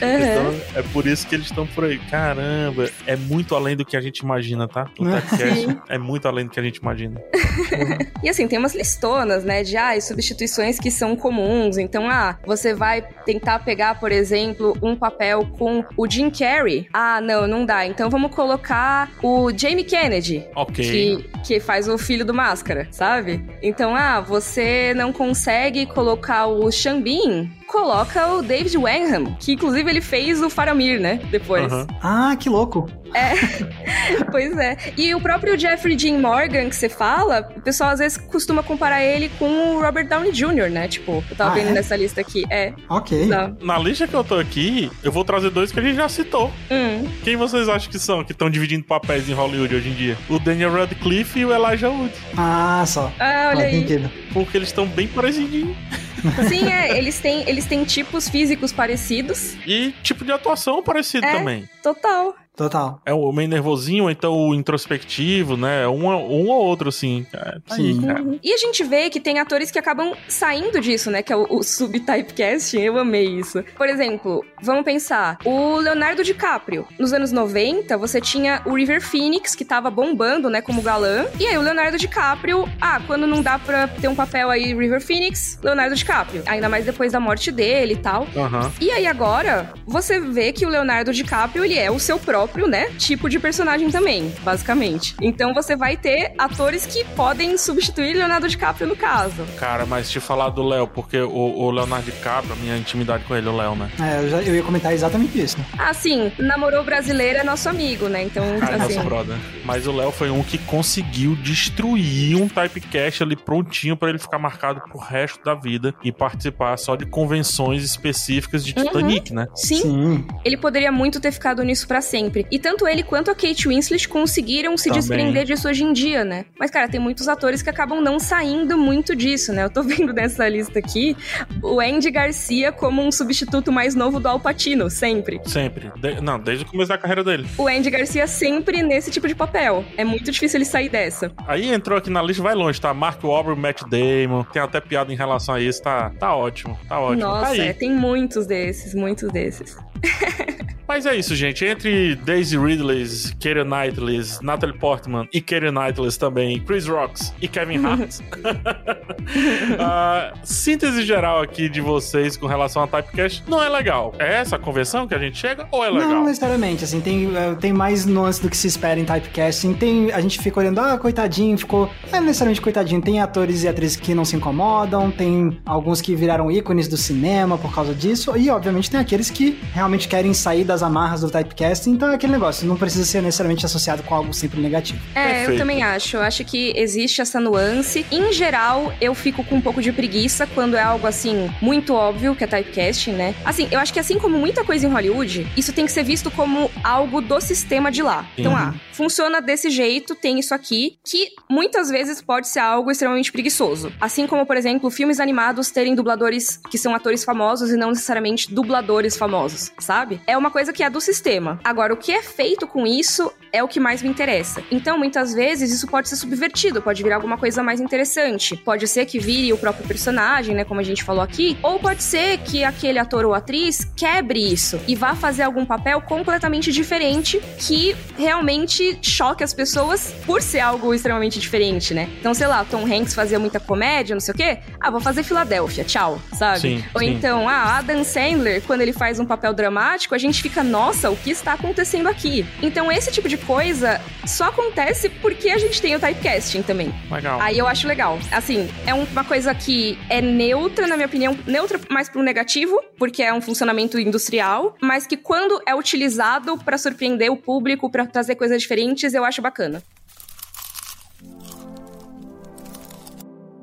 Então, é por isso que eles estão por aí. Caramba, é muito além do que a gente imagina, tá? O Sim. Typecast é muito além do que a gente imagina. [LAUGHS] E assim, tem umas listonas, né, de ah, substituições que são comuns. Então, ah, você vai tentar pegar, por exemplo, um papel com o Jim Carrey. Ah, não, não dá. Então vamos colocar o Jamie Kennedy. Ok. Que, que faz o filho do Máscara, sabe? Então, ah, você não consegue colocar o Bean, coloca o David Wenham, que inclusive ele fez o Faramir, né? Depois. Aham. Ah, que louco. [LAUGHS] Pois é. E o próprio Jeffrey Dean Morgan que você fala, o pessoal às vezes costuma comparar ele com o Robert Downey Jr., né? Tipo, eu tava Ah, vendo é? nessa lista aqui. É. Ok. Não. Na lista que eu tô aqui, eu vou trazer dois que a gente já citou. Hum. Quem vocês acham que são, que estão dividindo papéis em Hollywood hoje em dia? O Daniel Radcliffe e o Elijah Wood. Ah, só. Ah, olha Faz aí. sentido. Porque eles estão bem parecidinhos. [LAUGHS] Sim, é. Eles têm, eles têm tipos físicos parecidos. E tipo de atuação parecido É. também. Total. Total. É o meio nervosinho, ou então o introspectivo, né? Um, um ou outro, assim. É, Sim. cara. Uhum. E a gente vê que tem atores que acabam saindo disso, né? Que é o, o subtypecasting. Eu amei isso. Por exemplo, vamos pensar. O Leonardo DiCaprio. Nos anos 90, você tinha o River Phoenix, que tava bombando, né? Como galã. E aí o Leonardo DiCaprio... Ah, quando não dá pra ter um papel aí, River Phoenix, Leonardo DiCaprio. Ainda mais depois da morte dele e tal. Aham. E aí agora, você vê que o Leonardo DiCaprio, ele é o seu próprio, né, tipo de personagem também, basicamente. Então você vai ter atores que podem substituir Leonardo DiCaprio no caso. Cara, mas te falar do Léo, porque o, o Leonardo DiCaprio, a minha intimidade com ele, o Léo, né? É, eu, já, eu ia comentar exatamente isso. Ah, sim, namorou brasileiro é nosso amigo, né? Então, Cara, assim... nosso brother. Mas o Léo foi um que conseguiu destruir um typecast ali prontinho pra ele ficar marcado pro resto da vida e participar só de convenções específicas de Titanic, né? Sim, Sim. ele poderia muito ter ficado nisso pra sempre. E tanto ele quanto a Kate Winslet conseguiram se Também. desprender disso hoje em dia, né? Mas, cara, tem muitos atores que acabam não saindo muito disso, né? Eu tô [LAUGHS] vendo nessa lista aqui o Andy Garcia como um substituto mais novo do Al Pacino, sempre. Sempre. De- não, desde o começo da carreira dele. O Andy Garcia sempre nesse tipo de papel. É muito difícil ele sair dessa. Aí entrou aqui na lista, vai longe, tá? Mark Wahlberg, Matt Damon, tem até piada em relação a isso, tá, tá ótimo, tá ótimo. tá Nossa, aí. é, tem muitos desses, muitos desses. [LAUGHS] Mas é isso, gente. Entre Daisy Ridley, Keira Knightley, Natalie Portman e Keira Knightley também, Chris Rocks e Kevin [LAUGHS] Hart. [LAUGHS] a síntese geral aqui de vocês com relação a Typecast não é legal. É essa a convenção que a gente chega ou é legal? Não necessariamente, assim, tem, eh, tem mais nuances do que se espera em typecasting. Tem, a gente fica olhando, ah, coitadinho, ficou. Não é necessariamente coitadinho, tem atores e atrizes que não se incomodam, tem alguns que viraram ícones do cinema por causa disso, e obviamente tem aqueles que realmente querem sair das amarras do typecasting, então é aquele negócio, não precisa ser necessariamente associado com algo sempre negativo. É, Perfeito. eu também acho. Eu acho que existe essa nuance. Em geral, eu fico com um pouco de preguiça quando é algo assim, muito óbvio que é typecasting, né? Assim, eu acho que assim como muita coisa em Hollywood, isso tem que ser visto como algo do sistema de lá. Então, Uhum. ah, funciona desse jeito, tem isso aqui, que muitas vezes pode ser algo extremamente preguiçoso. Assim como, por exemplo, filmes animados terem dubladores que são atores famosos e não necessariamente dubladores famosos, sabe? É uma coisa que é do sistema. Agora, o que é feito com isso é o que mais me interessa. Então, muitas vezes, isso pode ser subvertido, pode virar alguma coisa mais interessante. Pode ser que vire o próprio personagem, né, como a gente falou aqui, ou pode ser que aquele ator ou atriz quebre isso e vá fazer algum papel completamente diferente que realmente choque as pessoas por ser algo extremamente diferente, né? Então, sei lá, Tom Hanks fazia muita comédia, não sei o quê. Ah, vou fazer Filadélfia, tchau, sabe? Sim, ou sim. então, ah, Adam Sandler, quando ele faz um papel dramático, a gente fica, nossa, o que está acontecendo aqui? Então, esse tipo de coisa só acontece porque a gente tem o typecasting também. Legal. Aí eu acho legal. Assim, é um- uma coisa que é neutra, na minha opinião, neutra mais pro negativo, porque é um funcionamento industrial, mas que quando é utilizado pra surpreender o público, pra trazer coisas diferentes, eu acho bacana.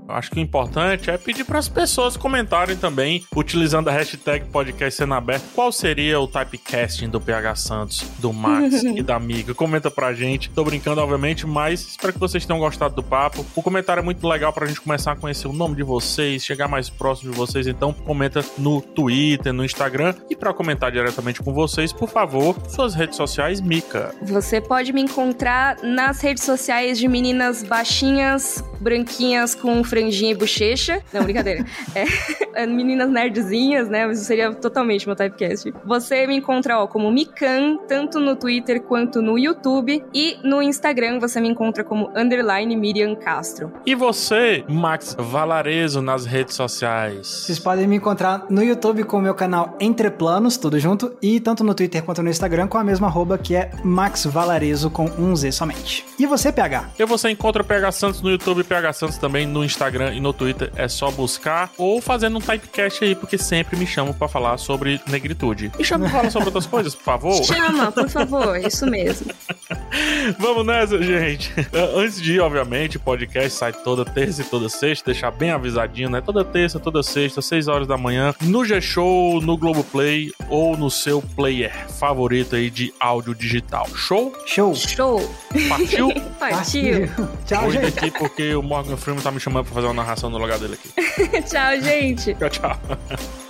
Acho que o importante é pedir para as pessoas comentarem também, utilizando a hashtag podcast sendo aberto, qual seria o typecasting do PH Santos, do Max [LAUGHS] e da amiga. Comenta pra gente. Tô brincando, obviamente, mas espero que vocês tenham gostado do papo. O comentário é muito legal pra gente começar a conhecer o nome de vocês, chegar mais próximo de vocês. Então, comenta no Twitter, no Instagram. E para comentar diretamente com vocês, por favor, suas redes sociais, Mica. Você pode me encontrar nas redes sociais de meninas baixinhas, branquinhas com franjinha e bochecha. Não, brincadeira. [LAUGHS] é, meninas nerdzinhas, né? Isso seria totalmente meu typecast. Você me encontra ó, como Mikan, tanto no Twitter quanto no YouTube. E no Instagram você me encontra como underline Miriam Castro. E você, Max Valarezo, nas redes sociais? Vocês podem me encontrar no YouTube com o meu canal Entre Planos, tudo junto, e tanto no Twitter quanto no Instagram com a mesma arroba que é Max Valarezo com um Z somente. E você, PH? E você encontra o PH Santos no YouTube e PH Santos também no Instagram e no Twitter. É só buscar ou fazendo um typecast aí, porque sempre me chamam para falar sobre negritude. Me chama pra falar sobre outras coisas, por favor. Chama, por favor, isso mesmo. [LAUGHS] Vamos nessa, gente. Antes de ir, obviamente, o podcast sai toda terça e toda sexta, deixar bem avisadinho, né? Toda terça, toda sexta, 6 horas da manhã, no G-Show, no Globoplay ou no seu player favorito aí de áudio digital. Show? Show. Show. Partiu? [LAUGHS] Partiu. Tchau, Vou ir gente. daqui porque o Morgan Freeman tá me chamando pra fazer uma narração no lugar dele aqui. [LAUGHS] tchau, gente. Tchau, tchau. [LAUGHS]